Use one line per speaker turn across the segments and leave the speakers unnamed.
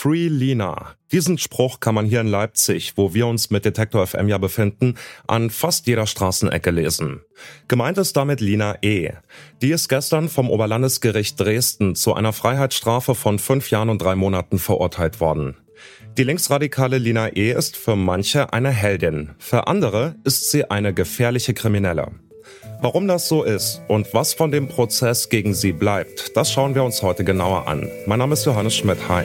Free Lina. Diesen Spruch kann man hier in Leipzig, wo wir uns mit Detektor FM ja befinden, an fast jeder Straßenecke lesen. Gemeint ist damit Lina E. Die ist gestern vom Oberlandesgericht Dresden zu einer Freiheitsstrafe von fünf Jahren und drei Monaten verurteilt worden. Die linksradikale Lina E. ist für manche eine Heldin, für andere ist sie eine gefährliche Kriminelle. Warum das so ist und was von dem Prozess gegen sie bleibt, das schauen wir uns heute genauer an. Mein Name ist Johannes Schmidt. Hi.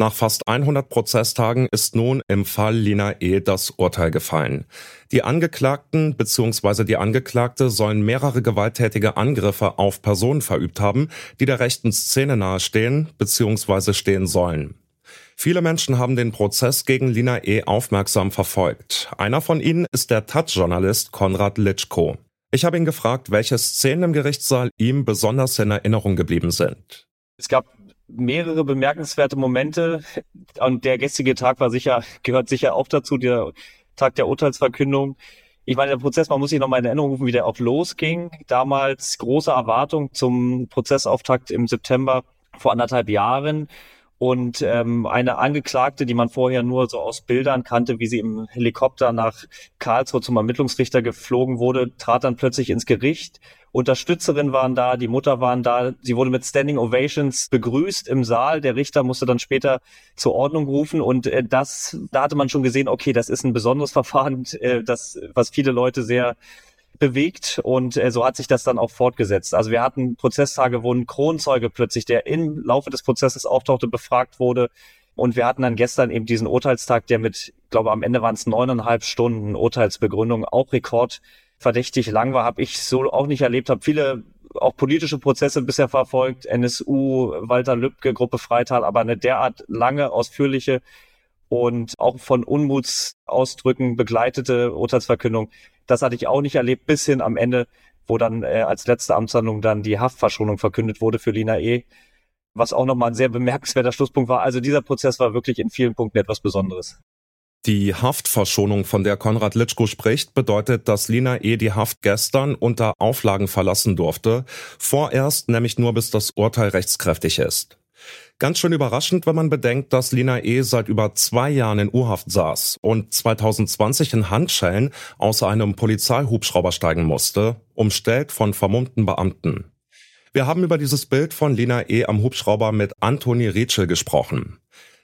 Nach fast 100 Prozesstagen ist nun im Fall Lina E. das Urteil gefallen. Die Angeklagten bzw. die Angeklagte sollen mehrere gewalttätige Angriffe auf Personen verübt haben, die der rechten Szene nahestehen bzw. stehen sollen. Viele Menschen haben den Prozess gegen Lina E. aufmerksam verfolgt. Einer von ihnen ist der Taz-Journalist Konrad Litschko. Ich habe ihn gefragt, welche Szenen im Gerichtssaal ihm besonders in Erinnerung geblieben sind.
Es gab mehrere bemerkenswerte Momente und der gestrige Tag war sicher, gehört sicher auch dazu, der Tag der Urteilsverkündung. Ich meine, der Prozess, man muss sich nochmal in Erinnerung rufen, wie der auch losging. Damals große Erwartung zum Prozessauftakt im September vor anderthalb Jahren. Und ähm, eine Angeklagte, die man vorher nur so aus Bildern kannte, wie sie im Helikopter nach Karlsruhe zum Ermittlungsrichter geflogen wurde, trat dann plötzlich ins Gericht. Unterstützerinnen waren da, die Mutter waren da. Sie wurde mit Standing Ovations begrüßt im Saal. Der Richter musste dann später zur Ordnung rufen. Und äh, das, da hatte man schon gesehen, okay, das ist ein besonderes Verfahren, äh, das, was viele Leute sehr bewegt und äh, so hat sich das dann auch fortgesetzt. Also wir hatten Prozesstage, wo ein Kronzeuge plötzlich, der im Laufe des Prozesses auftauchte, befragt wurde. Und wir hatten dann gestern eben diesen Urteilstag, der mit, glaube, am Ende waren es neuneinhalb Stunden Urteilsbegründung, auch rekordverdächtig lang war, habe ich so auch nicht erlebt, habe viele auch politische Prozesse bisher verfolgt, NSU, Walter Lübcke, Gruppe Freital, aber eine derart lange, ausführliche und auch von Unmutsausdrücken begleitete Urteilsverkündung, das hatte ich auch nicht erlebt, bis hin am Ende, wo dann äh, als letzte Amtshandlung dann die Haftverschonung verkündet wurde für Lina E., was auch nochmal ein sehr bemerkenswerter Schlusspunkt war. Also dieser Prozess war wirklich in vielen Punkten etwas Besonderes.
Die Haftverschonung, von der Konrad Litschko spricht, bedeutet, dass Lina E. die Haft gestern unter Auflagen verlassen durfte, vorerst nämlich nur bis das Urteil rechtskräftig ist. Ganz schön überraschend, wenn man bedenkt, dass Lina E. seit über zwei Jahren in U-Haft saß und 2020 in Handschellen aus einem Polizeihubschrauber steigen musste, umstellt von vermummten Beamten. Wir haben über dieses Bild von Lina E. am Hubschrauber mit Antoni Rietschel gesprochen.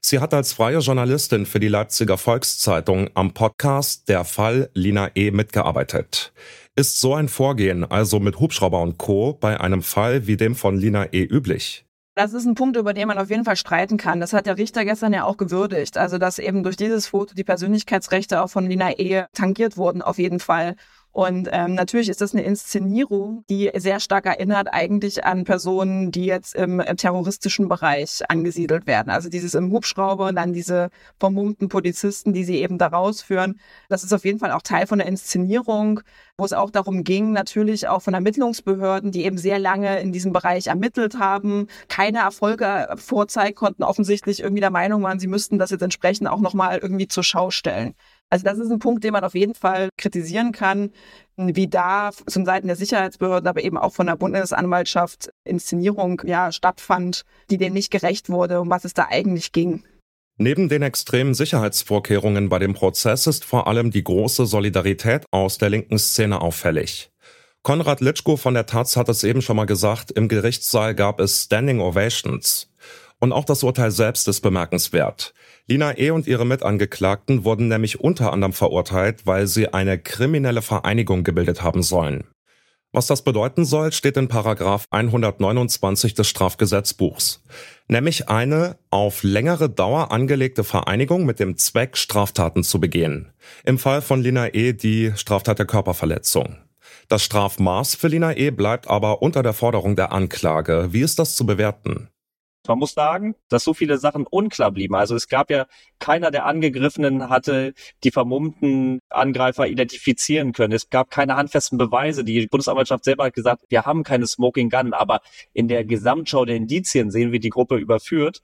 Sie hat als freie Journalistin für die Leipziger Volkszeitung am Podcast Der Fall Lina E. mitgearbeitet. Ist so ein Vorgehen also mit Hubschrauber und Co. bei einem Fall wie dem von Lina E. üblich?
Das ist ein Punkt, über den man auf jeden Fall streiten kann. Das hat der Richter gestern ja auch gewürdigt. Also, dass eben durch dieses Foto die Persönlichkeitsrechte auch von Lina Ehe tangiert wurden, auf jeden Fall. Und ähm, natürlich ist das eine Inszenierung, die sehr stark erinnert eigentlich an Personen, die jetzt im, terroristischen Bereich angesiedelt werden. Also dieses im Hubschrauber und dann diese vermummten Polizisten, die sie eben da rausführen. Das ist auf jeden Fall auch Teil von der Inszenierung, wo es auch darum ging, natürlich auch von Ermittlungsbehörden, die eben sehr lange in diesem Bereich ermittelt haben, keine Erfolge vorzeigen konnten, offensichtlich irgendwie der Meinung waren, sie müssten das jetzt entsprechend auch nochmal irgendwie zur Schau stellen. Also das ist ein Punkt, den man auf jeden Fall kritisieren kann, wie da von Seiten der Sicherheitsbehörden, aber eben auch von der Bundesanwaltschaft Inszenierung ja stattfand, die dem nicht gerecht wurde, um was es da eigentlich ging.
Neben den extremen Sicherheitsvorkehrungen bei dem Prozess ist vor allem die große Solidarität aus der linken Szene auffällig. Konrad Litschko von der Taz hat es eben schon mal gesagt, im Gerichtssaal gab es Standing Ovations. Und auch das Urteil selbst ist bemerkenswert. Lina E. und ihre Mitangeklagten wurden nämlich unter anderem verurteilt, weil sie eine kriminelle Vereinigung gebildet haben sollen. Was das bedeuten soll, steht in Paragraph 129 des Strafgesetzbuchs. Nämlich eine auf längere Dauer angelegte Vereinigung mit dem Zweck, Straftaten zu begehen. Im Fall von Lina E. die Straftat der Körperverletzung. Das Strafmaß für Lina E. bleibt aber unter der Forderung der Anklage. Wie ist das zu bewerten?
Man muss sagen, dass so viele Sachen unklar blieben. Also es gab ja keiner der Angegriffenen hatte die vermummten Angreifer identifizieren können. Es gab keine handfesten Beweise. Die Bundesanwaltschaft selber hat gesagt, wir haben keine Smoking Gun, aber in der Gesamtschau der Indizien sehen wir die Gruppe überführt.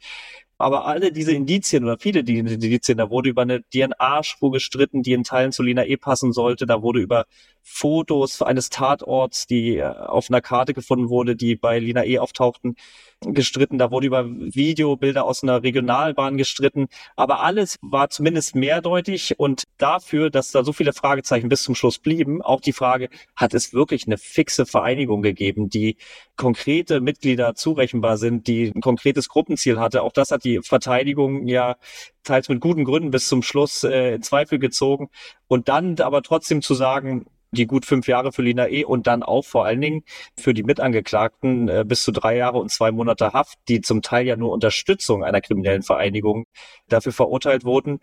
Aber alle diese Indizien oder viele dieser Indizien, da wurde über eine DNA-Spur gestritten, die in Teilen zu Lina E passen sollte. Da wurde über Fotos eines Tatorts, die äh, auf einer Karte gefunden wurde, die bei Lina E auftauchten, gestritten. Da wurde über Videobilder aus einer Regionalbahn gestritten. Aber alles war zumindest mehrdeutig und dafür, dass da so viele Fragezeichen bis zum Schluss blieben, auch die Frage, hat es wirklich eine fixe Vereinigung gegeben, die konkrete Mitglieder zurechenbar sind, die ein konkretes Gruppenziel hatte. Auch das hat die Verteidigung ja teils mit guten Gründen bis zum Schluss äh, in Zweifel gezogen. Und dann aber trotzdem zu sagen, die gut fünf Jahre für Lina E. und dann auch vor allen Dingen für die Mitangeklagten äh, bis zu drei Jahre und zwei Monate Haft, die zum Teil ja nur Unterstützung einer kriminellen Vereinigung dafür verurteilt wurden.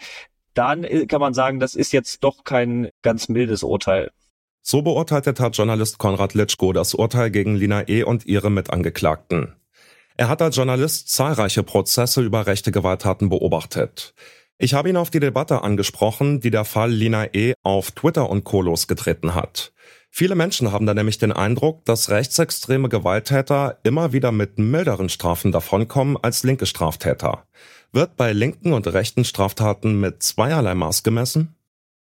Dann äh, kann man sagen, das ist jetzt doch kein ganz mildes Urteil.
So beurteilte Tat-Journalist Konrad Litschko das Urteil gegen Lina E. und ihre Mitangeklagten. Er hat als Journalist zahlreiche Prozesse über rechte Gewalttaten beobachtet. Ich habe ihn auf die Debatte angesprochen, die der Fall Lina E. auf Twitter und Co. losgetreten hat. Viele Menschen haben da nämlich den Eindruck, dass rechtsextreme Gewalttäter immer wieder mit milderen Strafen davonkommen als linke Straftäter. Wird bei linken und rechten Straftaten mit zweierlei Maß gemessen?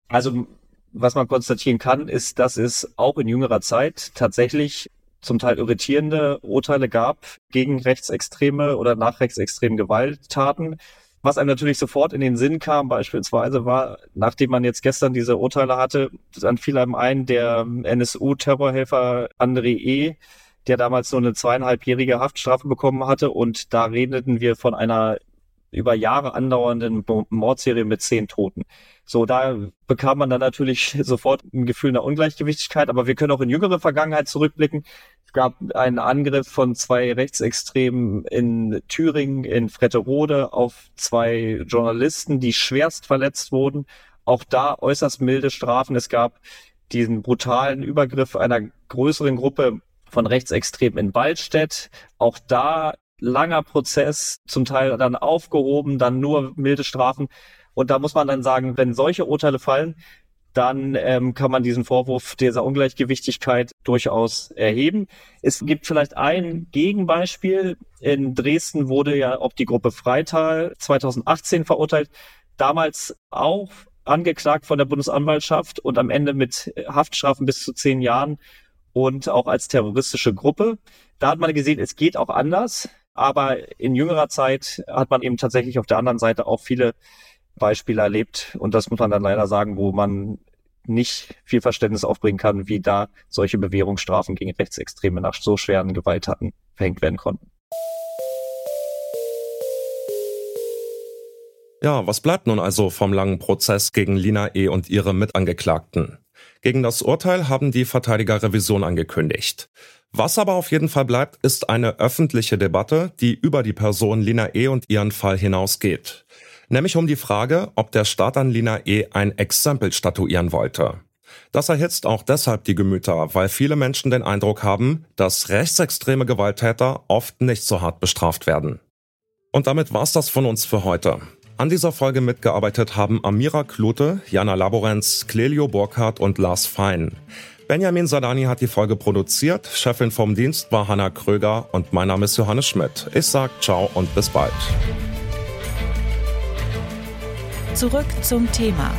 Also, was man konstatieren kann, ist, dass es auch in jüngerer Zeit tatsächlich zum Teil irritierende Urteile gab gegen rechtsextreme oder nach rechtsextremen Gewalttaten. Was einem natürlich sofort in den Sinn kam, beispielsweise war, nachdem man jetzt gestern diese Urteile hatte, dann fiel einem ein, der NSU-Terrorhelfer André E., der damals nur eine zweieinhalbjährige Haftstrafe bekommen hatte. Und da redeten wir von einer über Jahre andauernden Mordserie mit zehn Toten. So, da bekam man dann natürlich sofort ein Gefühl einer Ungleichgewichtigkeit, aber wir können auch in jüngere Vergangenheit zurückblicken gab einen Angriff von zwei Rechtsextremen in Thüringen, in Fretterode auf zwei Journalisten, die schwerst verletzt wurden. Auch da äußerst milde Strafen. Es gab diesen brutalen Übergriff einer größeren Gruppe von Rechtsextremen in Waldstedt. Auch da langer Prozess, zum Teil dann aufgehoben, dann nur milde Strafen. Und da muss man dann sagen, wenn solche Urteile fallen, dann ähm, kann man diesen Vorwurf dieser Ungleichgewichtigkeit durchaus erheben. Es gibt vielleicht ein Gegenbeispiel. In Dresden wurde ja auch die Gruppe Freital 2018 verurteilt. Damals auch angeklagt von der Bundesanwaltschaft und am Ende mit Haftstrafen bis zu zehn Jahren und auch als terroristische Gruppe. Da hat man gesehen, es geht auch anders. Aber in jüngerer Zeit hat man eben tatsächlich auf der anderen Seite auch viele Beispiele erlebt. Und das muss man dann leider sagen, wo man nicht viel Verständnis aufbringen kann, wie da solche Bewährungsstrafen gegen Rechtsextreme nach so schweren Gewalttaten verhängt werden konnten.
Ja, was bleibt nun also vom langen Prozess gegen Lina E. und ihre Mitangeklagten? Gegen das Urteil haben die Verteidiger Revision angekündigt. Was aber auf jeden Fall bleibt, ist eine öffentliche Debatte, die über die Person Lina E. und ihren Fall hinausgeht nämlich um die Frage, ob der Staat an Lina E. ein Exempel statuieren wollte. Das erhitzt auch deshalb die Gemüter, weil viele Menschen den Eindruck haben, dass rechtsextreme Gewalttäter oft nicht so hart bestraft werden. Und damit war's das von uns für heute. An dieser Folge mitgearbeitet haben Amira Klute, Jana Laborenz, Clelio Burkhardt und Lars Fein. Benjamin Sadani hat die Folge produziert, Chefin vom Dienst war Hanna Kröger und mein Name ist Johannes Schmidt. Ich sag ciao und bis bald.
Zurück zum Thema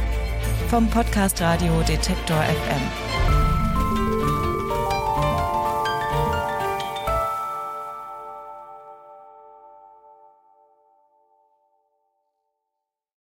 vom Podcast Radio Detektor FM.